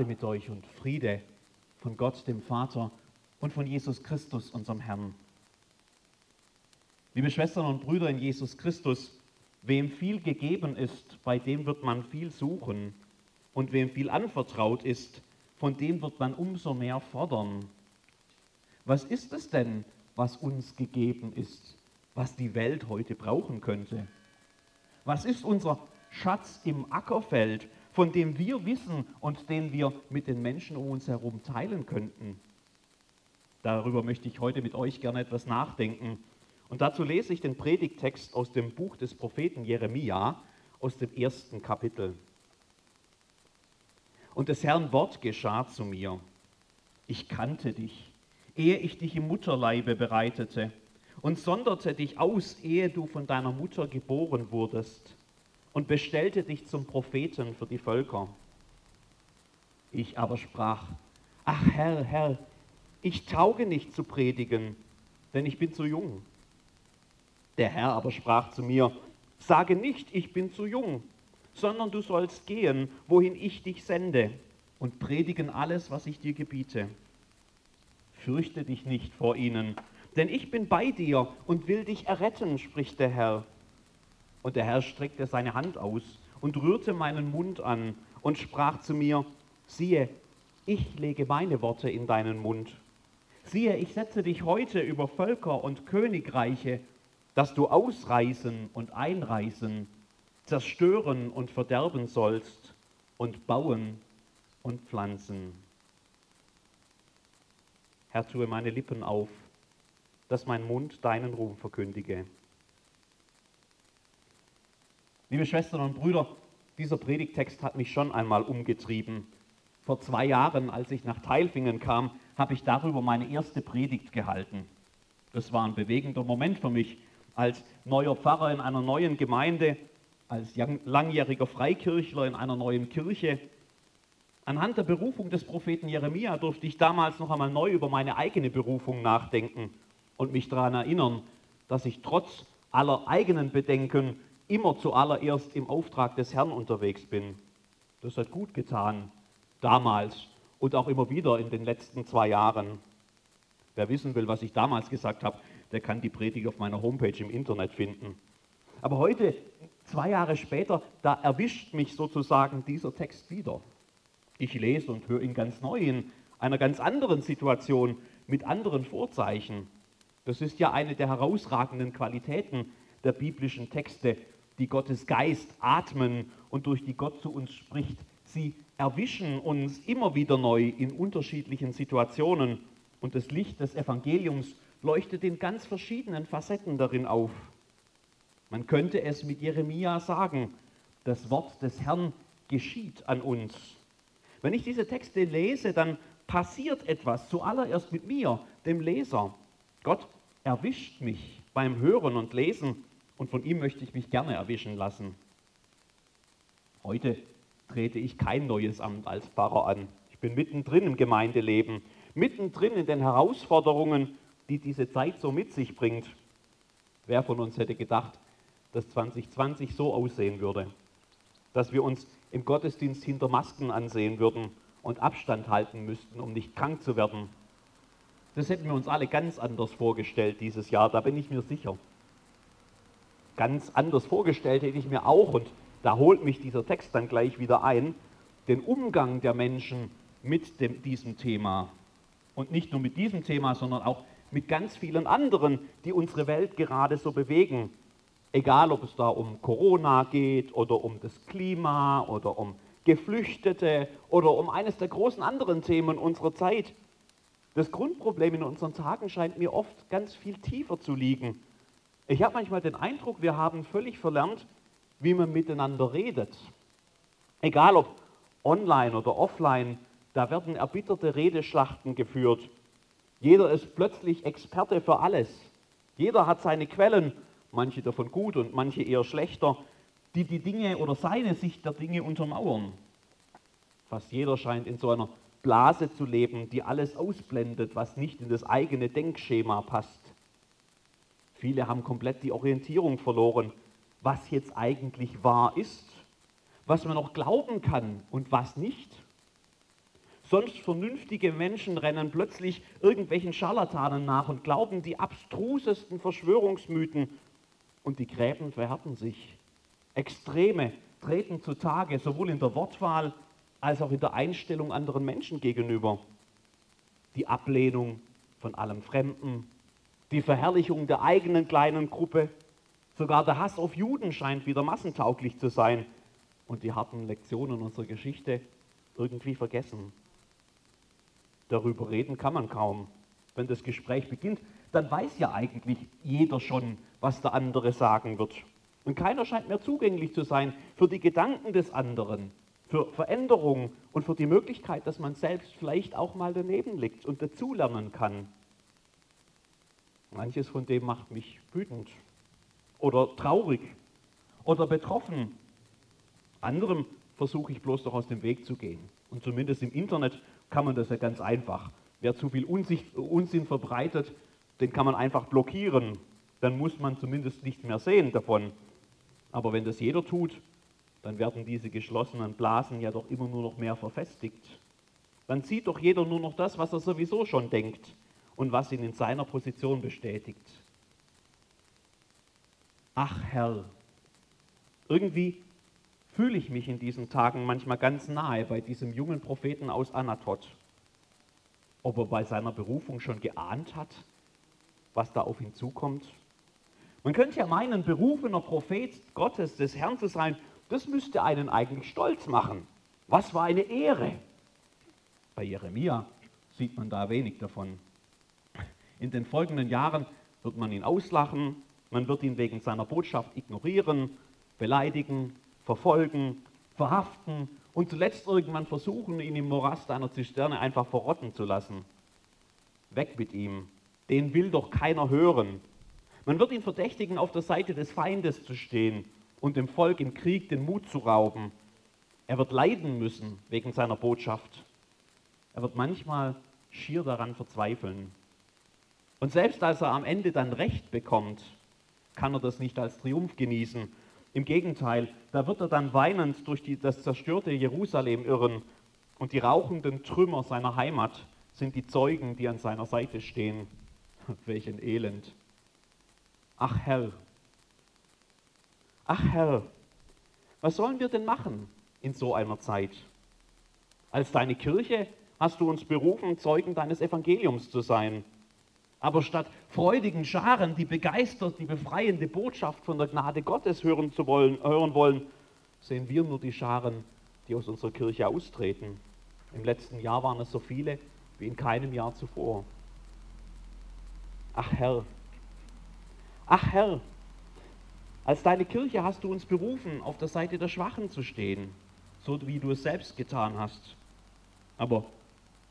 Gnade mit euch und Friede von Gott, dem Vater und von Jesus Christus, unserem Herrn. Liebe Schwestern und Brüder in Jesus Christus, wem viel gegeben ist, bei dem wird man viel suchen. Und wem viel anvertraut ist, von dem wird man umso mehr fordern. Was ist es denn, was uns gegeben ist, was die Welt heute brauchen könnte? Was ist unser Schatz im Ackerfeld, von dem wir wissen und den wir mit den Menschen um uns herum teilen könnten? Darüber möchte ich heute mit euch gerne etwas nachdenken. Und dazu lese ich den Predigtext aus dem Buch des Propheten Jeremia aus dem ersten Kapitel. Und des Herrn Wort geschah zu mir. Ich kannte dich, ehe ich dich im Mutterleibe bereitete und sonderte dich aus, ehe du von deiner Mutter geboren wurdest und bestellte dich zum Propheten für die Völker. Ich aber sprach, ach Herr, Herr, ich tauge nicht zu predigen, denn ich bin zu jung. Der Herr aber sprach zu mir, sage nicht, ich bin zu jung, sondern du sollst gehen, wohin ich dich sende, und predigen alles, was ich dir gebiete. Fürchte dich nicht vor ihnen, denn ich bin bei dir und will dich erretten, spricht der Herr. Und der Herr streckte seine Hand aus und rührte meinen Mund an und sprach zu mir, siehe, ich lege meine Worte in deinen Mund. Siehe, ich setze dich heute über Völker und Königreiche, dass du ausreißen und einreißen, zerstören und verderben sollst und bauen und pflanzen. Herr, tue meine Lippen auf, dass mein Mund deinen Ruhm verkündige. Liebe Schwestern und Brüder, dieser Predigtext hat mich schon einmal umgetrieben. Vor zwei Jahren, als ich nach Teilfingen kam, habe ich darüber meine erste Predigt gehalten. Das war ein bewegender Moment für mich, als neuer Pfarrer in einer neuen Gemeinde, als langjähriger Freikirchler in einer neuen Kirche. Anhand der Berufung des Propheten Jeremia durfte ich damals noch einmal neu über meine eigene Berufung nachdenken und mich daran erinnern, dass ich trotz aller eigenen Bedenken immer zuallererst im Auftrag des Herrn unterwegs bin. Das hat gut getan, damals und auch immer wieder in den letzten zwei Jahren. Wer wissen will, was ich damals gesagt habe, der kann die Predigt auf meiner Homepage im Internet finden. Aber heute, zwei Jahre später, da erwischt mich sozusagen dieser Text wieder. Ich lese und höre ihn ganz neu in einer ganz anderen Situation mit anderen Vorzeichen. Das ist ja eine der herausragenden Qualitäten der biblischen Texte, die Gottes Geist atmen und durch die Gott zu uns spricht. Sie erwischen uns immer wieder neu in unterschiedlichen Situationen und das Licht des Evangeliums leuchtet in ganz verschiedenen Facetten darin auf. Man könnte es mit Jeremia sagen, das Wort des Herrn geschieht an uns. Wenn ich diese Texte lese, dann passiert etwas, zuallererst mit mir, dem Leser. Gott erwischt mich beim Hören und Lesen und von ihm möchte ich mich gerne erwischen lassen. Heute trete ich kein neues Amt als Pfarrer an. Ich bin mittendrin im Gemeindeleben, mittendrin in den Herausforderungen, die diese Zeit so mit sich bringt. Wer von uns hätte gedacht, dass 2020 so aussehen würde, dass wir uns im Gottesdienst hinter Masken ansehen würden und Abstand halten müssten, um nicht krank zu werden. Das hätten wir uns alle ganz anders vorgestellt dieses Jahr, da bin ich mir sicher ganz anders vorgestellt hätte ich mir auch, und da holt mich dieser Text dann gleich wieder ein, den Umgang der Menschen mit dem, diesem Thema. Und nicht nur mit diesem Thema, sondern auch mit ganz vielen anderen, die unsere Welt gerade so bewegen. Egal, ob es da um Corona geht oder um das Klima oder um Geflüchtete oder um eines der großen anderen Themen unserer Zeit. Das Grundproblem in unseren Tagen scheint mir oft ganz viel tiefer zu liegen. Ich habe manchmal den Eindruck, wir haben völlig verlernt, wie man miteinander redet. Egal ob online oder offline, da werden erbitterte Redeschlachten geführt. Jeder ist plötzlich Experte für alles. Jeder hat seine Quellen, manche davon gut und manche eher schlechter, die die Dinge oder seine Sicht der Dinge untermauern. Fast jeder scheint in so einer Blase zu leben, die alles ausblendet, was nicht in das eigene Denkschema passt. Viele haben komplett die Orientierung verloren, was jetzt eigentlich wahr ist, was man noch glauben kann und was nicht. Sonst vernünftige Menschen rennen plötzlich irgendwelchen Scharlatanen nach und glauben die abstrusesten Verschwörungsmythen und die Gräben verhärten sich. Extreme treten zutage, sowohl in der Wortwahl als auch in der Einstellung anderen Menschen gegenüber. Die Ablehnung von allem Fremden, die Verherrlichung der eigenen kleinen Gruppe, sogar der Hass auf Juden scheint wieder massentauglich zu sein und die harten Lektionen unserer Geschichte irgendwie vergessen. Darüber reden kann man kaum. Wenn das Gespräch beginnt, dann weiß ja eigentlich jeder schon, was der andere sagen wird. Und keiner scheint mehr zugänglich zu sein für die Gedanken des anderen, für Veränderung und für die Möglichkeit, dass man selbst vielleicht auch mal daneben liegt und dazulernen kann. Manches von dem macht mich wütend oder traurig oder betroffen. Anderem versuche ich bloß doch aus dem Weg zu gehen. Und zumindest im Internet kann man das ja ganz einfach. Wer zu viel Unsinn verbreitet, den kann man einfach blockieren. Dann muss man zumindest nichts mehr sehen davon. Aber wenn das jeder tut, dann werden diese geschlossenen Blasen ja doch immer nur noch mehr verfestigt. Dann sieht doch jeder nur noch das, was er sowieso schon denkt und was ihn in seiner Position bestätigt. Ach Herr, irgendwie fühle ich mich in diesen Tagen manchmal ganz nahe bei diesem jungen Propheten aus Anatot. Ob er bei seiner Berufung schon geahnt hat, was da auf ihn zukommt? Man könnte ja meinen, berufener Prophet Gottes, des Herrn zu sein, das müsste einen eigentlich stolz machen. Was war eine Ehre? Bei Jeremia sieht man da wenig davon. In den folgenden Jahren wird man ihn auslachen, man wird ihn wegen seiner Botschaft ignorieren, beleidigen, verfolgen, verhaften und zuletzt irgendwann versuchen, ihn im Morast einer Zisterne einfach verrotten zu lassen. Weg mit ihm, den will doch keiner hören. Man wird ihn verdächtigen, auf der Seite des Feindes zu stehen und dem Volk im Krieg den Mut zu rauben. Er wird leiden müssen wegen seiner Botschaft. Er wird manchmal schier daran verzweifeln. Und selbst als er am Ende dann Recht bekommt, kann er das nicht als Triumph genießen. Im Gegenteil, da wird er dann weinend durch die, das zerstörte Jerusalem irren und die rauchenden Trümmer seiner Heimat sind die Zeugen, die an seiner Seite stehen. Welchen Elend. Ach Herr, ach Herr, was sollen wir denn machen in so einer Zeit? Als deine Kirche hast du uns berufen, Zeugen deines Evangeliums zu sein. Aber statt freudigen Scharen, die begeistert die befreiende Botschaft von der Gnade Gottes hören, zu wollen, hören wollen, sehen wir nur die Scharen, die aus unserer Kirche austreten. Im letzten Jahr waren es so viele wie in keinem Jahr zuvor. Ach Herr, Ach Herr, als deine Kirche hast du uns berufen, auf der Seite der Schwachen zu stehen, so wie du es selbst getan hast. Aber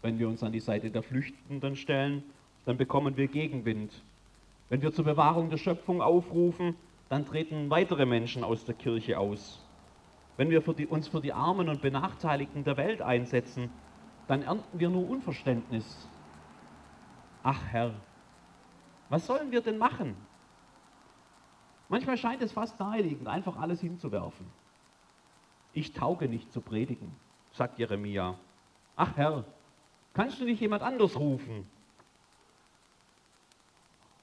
wenn wir uns an die Seite der Flüchtenden stellen, dann bekommen wir Gegenwind. Wenn wir zur Bewahrung der Schöpfung aufrufen, dann treten weitere Menschen aus der Kirche aus. Wenn wir für die, uns für die Armen und Benachteiligten der Welt einsetzen, dann ernten wir nur Unverständnis. Ach Herr, was sollen wir denn machen? Manchmal scheint es fast naheliegend, einfach alles hinzuwerfen. Ich tauge nicht zu predigen, sagt Jeremia. Ach Herr, kannst du nicht jemand anders rufen?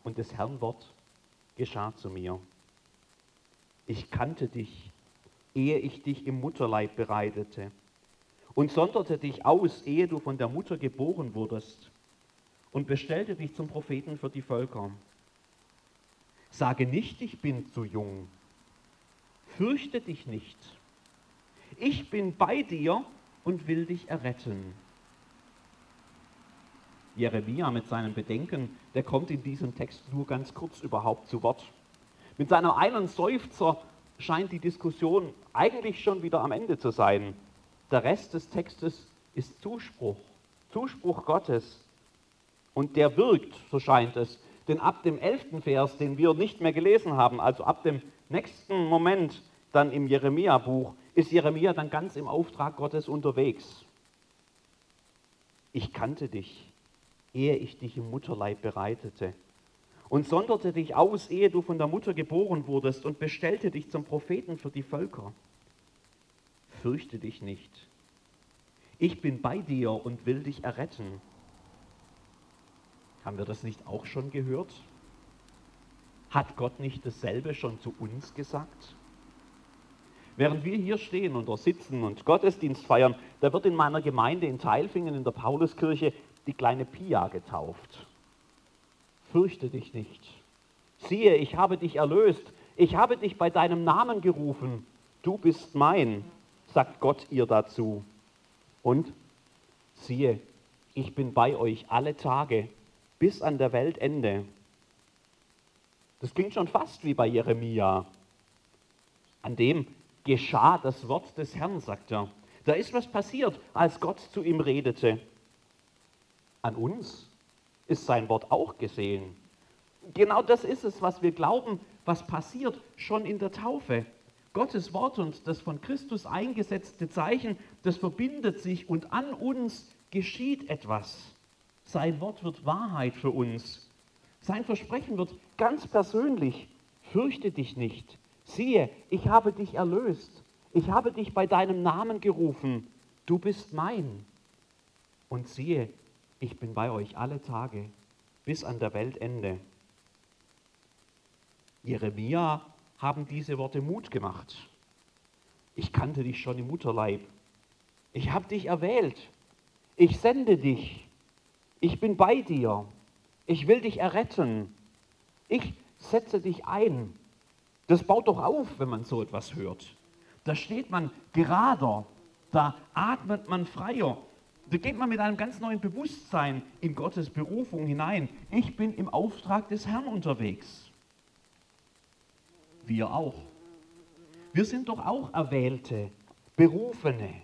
Und des Herrn Wort geschah zu mir. Ich kannte dich, ehe ich dich im Mutterleib bereitete und sonderte dich aus, ehe du von der Mutter geboren wurdest und bestellte dich zum Propheten für die Völker. Sage nicht, ich bin zu jung. Fürchte dich nicht. Ich bin bei dir und will dich erretten. Jeremia mit seinen Bedenken, der kommt in diesem Text nur ganz kurz überhaupt zu Wort. Mit seinem einen Seufzer scheint die Diskussion eigentlich schon wieder am Ende zu sein. Der Rest des Textes ist Zuspruch, Zuspruch Gottes. Und der wirkt, so scheint es, denn ab dem elften Vers, den wir nicht mehr gelesen haben, also ab dem nächsten Moment dann im Jeremia-Buch, ist Jeremia dann ganz im Auftrag Gottes unterwegs. Ich kannte dich, ehe ich dich im Mutterleib bereitete und sonderte dich aus, ehe du von der Mutter geboren wurdest und bestellte dich zum Propheten für die Völker. Fürchte dich nicht. ich bin bei dir und will dich erretten. Haben wir das nicht auch schon gehört? Hat Gott nicht dasselbe schon zu uns gesagt? Während wir hier stehen und sitzen und Gottesdienst feiern, da wird in meiner Gemeinde in Teilfingen in der Pauluskirche die kleine Pia getauft. Fürchte dich nicht. Siehe, ich habe dich erlöst. Ich habe dich bei deinem Namen gerufen. Du bist mein, sagt Gott ihr dazu. Und siehe, ich bin bei euch alle Tage bis an der Weltende. Das klingt schon fast wie bei Jeremia. An dem geschah das Wort des Herrn, sagt er. Da ist was passiert, als Gott zu ihm redete. An uns ist sein Wort auch gesehen. Genau das ist es, was wir glauben, was passiert schon in der Taufe. Gottes Wort und das von Christus eingesetzte Zeichen, das verbindet sich und an uns geschieht etwas. Sein Wort wird Wahrheit für uns. Sein Versprechen wird ganz persönlich. Fürchte dich nicht. Siehe, ich habe dich erlöst. Ich habe dich bei deinem Namen gerufen. Du bist mein. Und siehe, ich bin bei euch alle Tage bis an der Weltende. Jeremia haben diese Worte Mut gemacht. Ich kannte dich schon im Mutterleib. Ich habe dich erwählt. Ich sende dich. Ich bin bei dir. Ich will dich erretten. Ich setze dich ein. Das baut doch auf, wenn man so etwas hört. Da steht man gerader, da atmet man freier, da geht man mit einem ganz neuen Bewusstsein in Gottes Berufung hinein. Ich bin im Auftrag des Herrn unterwegs. Wir auch. Wir sind doch auch Erwählte, Berufene,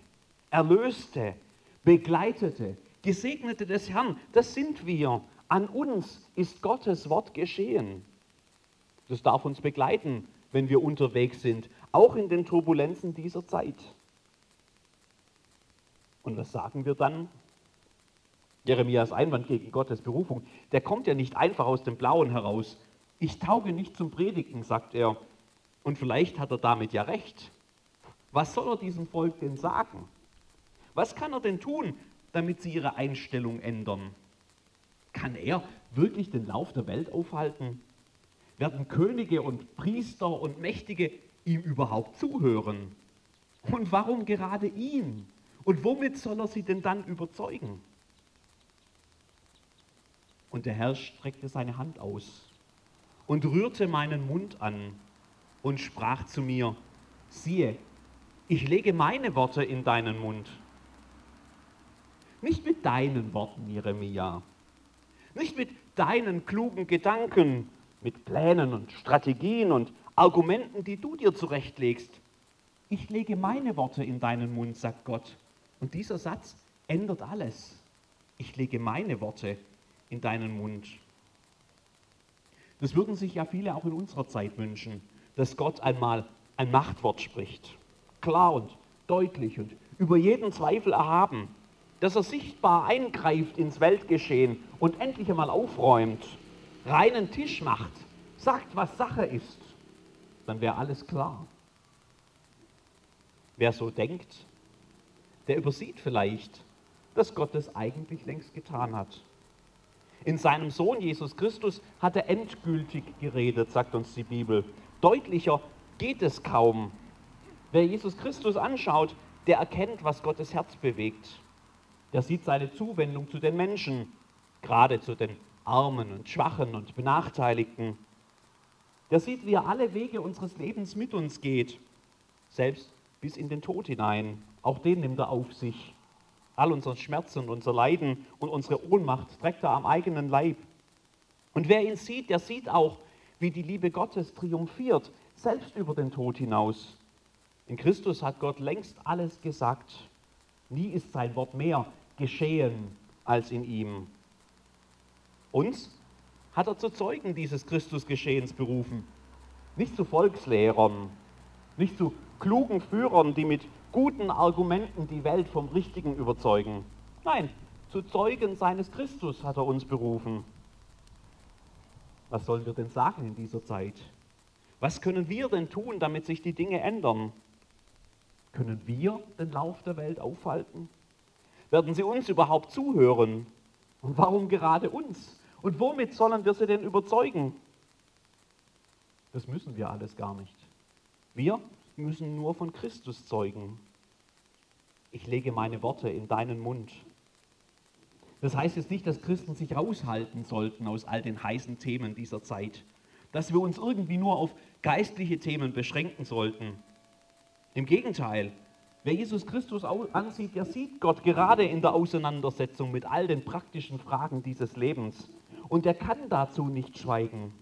Erlöste, Begleitete, Gesegnete des Herrn. Das sind wir. An uns ist Gottes Wort geschehen. Das darf uns begleiten, wenn wir unterwegs sind, auch in den Turbulenzen dieser Zeit. Und was sagen wir dann? Jeremias Einwand gegen Gottes Berufung, der kommt ja nicht einfach aus dem Blauen heraus. Ich tauge nicht zum Predigen, sagt er. Und vielleicht hat er damit ja recht. Was soll er diesem Volk denn sagen? Was kann er denn tun, damit sie ihre Einstellung ändern? Kann er wirklich den Lauf der Welt aufhalten? Werden Könige und Priester und Mächtige ihm überhaupt zuhören? Und warum gerade ihn? Und womit soll er sie denn dann überzeugen? Und der Herr streckte seine Hand aus und rührte meinen Mund an und sprach zu mir, siehe, ich lege meine Worte in deinen Mund. Nicht mit deinen Worten, Jeremia, nicht mit deinen klugen Gedanken, mit Plänen und Strategien und Argumenten, die du dir zurechtlegst. Ich lege meine Worte in deinen Mund, sagt Gott. Und dieser Satz ändert alles. Ich lege meine Worte in deinen Mund. Das würden sich ja viele auch in unserer Zeit wünschen, dass Gott einmal ein Machtwort spricht. Klar und deutlich und über jeden Zweifel erhaben. Dass er sichtbar eingreift ins Weltgeschehen und endlich einmal aufräumt reinen Tisch macht, sagt, was Sache ist, dann wäre alles klar. Wer so denkt, der übersieht vielleicht, dass Gott es eigentlich längst getan hat. In seinem Sohn Jesus Christus hat er endgültig geredet, sagt uns die Bibel. Deutlicher geht es kaum. Wer Jesus Christus anschaut, der erkennt, was Gottes Herz bewegt. Der sieht seine Zuwendung zu den Menschen, gerade zu den Armen und Schwachen und Benachteiligten. Der sieht, wie er alle Wege unseres Lebens mit uns geht, selbst bis in den Tod hinein. Auch den nimmt er auf sich. All unseren Schmerz und unser Leiden und unsere Ohnmacht trägt er am eigenen Leib. Und wer ihn sieht, der sieht auch, wie die Liebe Gottes triumphiert, selbst über den Tod hinaus. In Christus hat Gott längst alles gesagt. Nie ist sein Wort mehr geschehen als in ihm. Uns hat er zu Zeugen dieses Christusgeschehens berufen. Nicht zu Volkslehrern, nicht zu klugen Führern, die mit guten Argumenten die Welt vom Richtigen überzeugen. Nein, zu Zeugen seines Christus hat er uns berufen. Was sollen wir denn sagen in dieser Zeit? Was können wir denn tun, damit sich die Dinge ändern? Können wir den Lauf der Welt aufhalten? Werden sie uns überhaupt zuhören? Und warum gerade uns? Und womit sollen wir sie denn überzeugen? Das müssen wir alles gar nicht. Wir müssen nur von Christus zeugen. Ich lege meine Worte in deinen Mund. Das heißt jetzt nicht, dass Christen sich raushalten sollten aus all den heißen Themen dieser Zeit, dass wir uns irgendwie nur auf geistliche Themen beschränken sollten. Im Gegenteil, wer Jesus Christus ansieht, der sieht Gott gerade in der Auseinandersetzung mit all den praktischen Fragen dieses Lebens. Und er kann dazu nicht schweigen.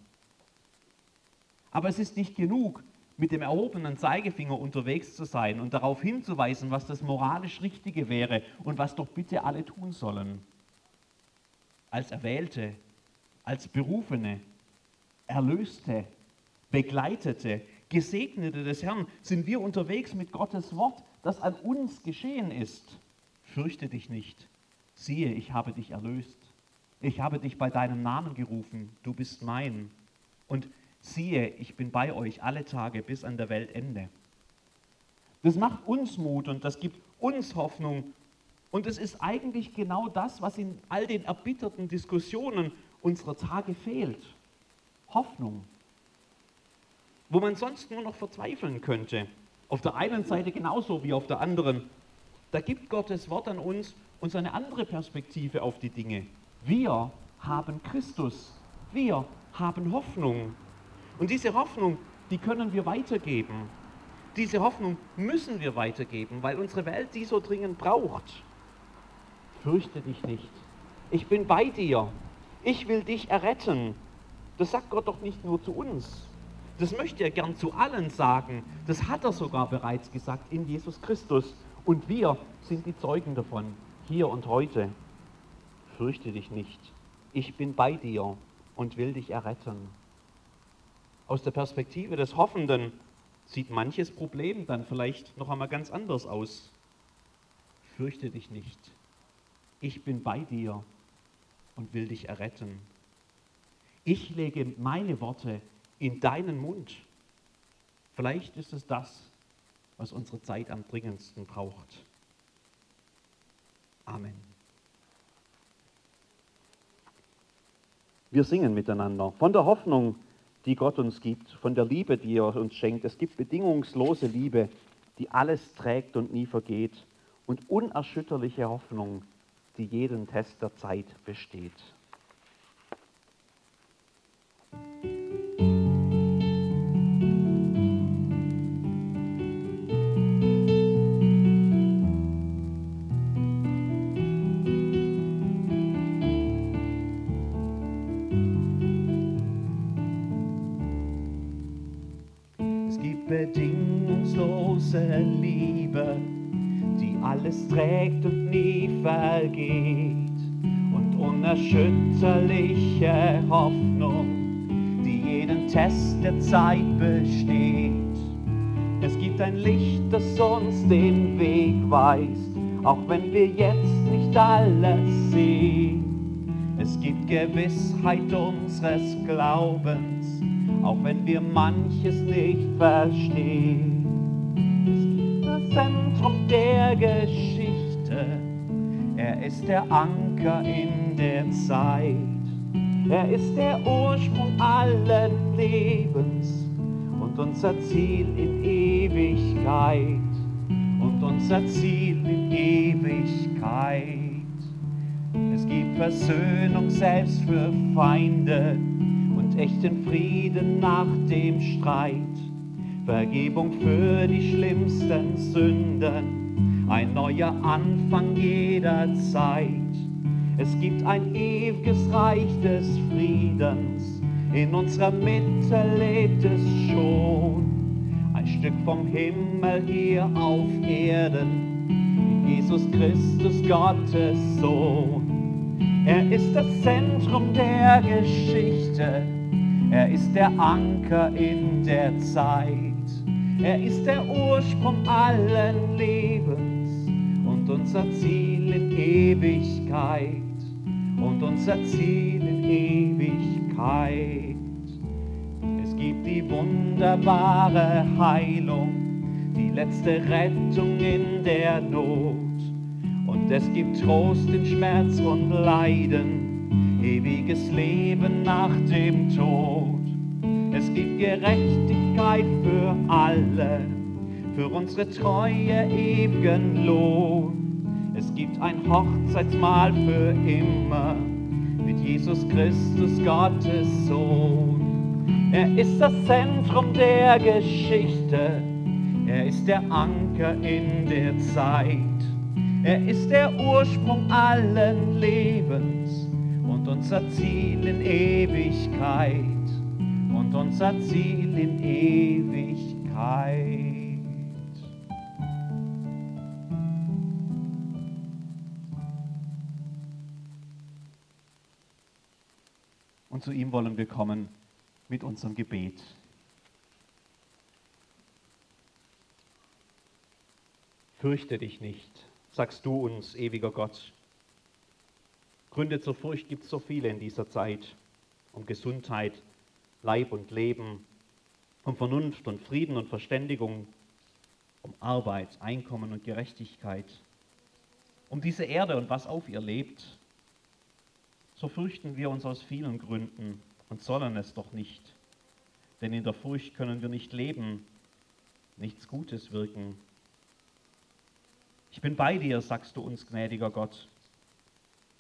Aber es ist nicht genug, mit dem erhobenen Zeigefinger unterwegs zu sein und darauf hinzuweisen, was das moralisch Richtige wäre und was doch bitte alle tun sollen. Als Erwählte, als Berufene, Erlöste, Begleitete, Gesegnete des Herrn sind wir unterwegs mit Gottes Wort, das an uns geschehen ist. Fürchte dich nicht. Siehe, ich habe dich erlöst. Ich habe dich bei deinem Namen gerufen. Du bist mein. Und siehe, ich bin bei euch alle Tage bis an der Weltende. Das macht uns Mut und das gibt uns Hoffnung. Und es ist eigentlich genau das, was in all den erbitterten Diskussionen unserer Tage fehlt. Hoffnung. Wo man sonst nur noch verzweifeln könnte. Auf der einen Seite genauso wie auf der anderen. Da gibt Gottes Wort an uns uns eine andere Perspektive auf die Dinge. Wir haben Christus. Wir haben Hoffnung. Und diese Hoffnung, die können wir weitergeben. Diese Hoffnung müssen wir weitergeben, weil unsere Welt die so dringend braucht. Fürchte dich nicht. Ich bin bei dir. Ich will dich erretten. Das sagt Gott doch nicht nur zu uns. Das möchte er gern zu allen sagen. Das hat er sogar bereits gesagt in Jesus Christus. Und wir sind die Zeugen davon, hier und heute. Fürchte dich nicht. Ich bin bei dir und will dich erretten. Aus der Perspektive des Hoffenden sieht manches Problem dann vielleicht noch einmal ganz anders aus. Fürchte dich nicht. Ich bin bei dir und will dich erretten. Ich lege meine Worte in deinen Mund. Vielleicht ist es das, was unsere Zeit am dringendsten braucht. Amen. Wir singen miteinander von der Hoffnung, die Gott uns gibt, von der Liebe, die er uns schenkt. Es gibt bedingungslose Liebe, die alles trägt und nie vergeht und unerschütterliche Hoffnung, die jeden Test der Zeit besteht. Alles trägt und nie vergeht und unerschütterliche Hoffnung, die jeden Test der Zeit besteht. Es gibt ein Licht, das uns den Weg weist, auch wenn wir jetzt nicht alles sehen. Es gibt Gewissheit unseres Glaubens, auch wenn wir manches nicht verstehen. Zentrum der Geschichte. Er ist der Anker in der Zeit. Er ist der Ursprung allen Lebens und unser Ziel in Ewigkeit. Und unser Ziel in Ewigkeit. Es gibt Versöhnung selbst für Feinde echten Frieden nach dem Streit. Vergebung für die schlimmsten Sünden, ein neuer Anfang jederzeit. Es gibt ein ewiges Reich des Friedens, in unserer Mitte lebt es schon. Ein Stück vom Himmel hier auf Erden, Jesus Christus Gottes Sohn. Er ist das Zentrum der Geschichte, er ist der Anker in der Zeit. Er ist der Ursprung allen Lebens und unser Ziel in Ewigkeit. Und unser Ziel in Ewigkeit. Es gibt die wunderbare Heilung, die letzte Rettung in der Not. Und es gibt Trost in Schmerz und Leiden, ewiges Leben nach dem Tod. Es gibt Gerechtigkeit für alle, für unsere Treue ewigen Lohn. Es gibt ein Hochzeitsmahl für immer mit Jesus Christus, Gottes Sohn. Er ist das Zentrum der Geschichte, er ist der Anker in der Zeit. Er ist der Ursprung allen Lebens unser Ziel in Ewigkeit. Und unser Ziel in Ewigkeit. Und zu ihm wollen wir kommen mit unserem Gebet. Fürchte dich nicht, sagst du uns, ewiger Gott. Gründe zur Furcht gibt es so viele in dieser Zeit, um Gesundheit, Leib und Leben, um Vernunft und Frieden und Verständigung, um Arbeit, Einkommen und Gerechtigkeit, um diese Erde und was auf ihr lebt. So fürchten wir uns aus vielen Gründen und sollen es doch nicht. Denn in der Furcht können wir nicht leben, nichts Gutes wirken. Ich bin bei dir, sagst du uns, gnädiger Gott.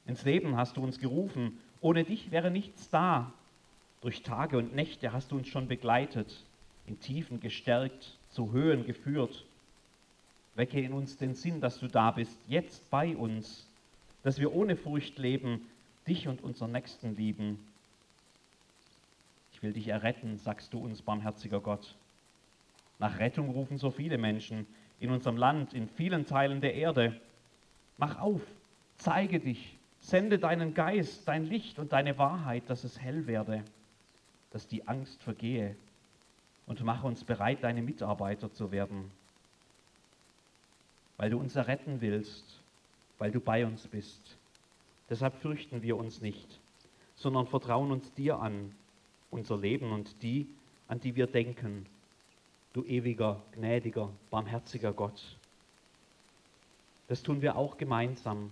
Ins Leben hast du uns gerufen. Ohne dich wäre nichts da. Durch Tage und Nächte hast du uns schon begleitet, in Tiefen gestärkt, zu Höhen geführt. Wecke in uns den Sinn, dass du da bist, jetzt bei uns, dass wir ohne Furcht leben, dich und unseren Nächsten lieben. Ich will dich erretten, sagst du uns, barmherziger Gott. Nach Rettung rufen so viele Menschen in unserem Land, in vielen Teilen der Erde. Mach auf, zeige dich, sende deinen Geist, dein Licht und deine Wahrheit, dass es hell werde, dass die Angst vergehe und mach uns bereit, deine Mitarbeiter zu werden, weil du uns erretten willst, weil du bei uns bist. Deshalb fürchten wir uns nicht, sondern vertrauen uns dir an, unser Leben und die, an die wir denken, du ewiger, gnädiger, barmherziger Gott. Das tun wir auch gemeinsam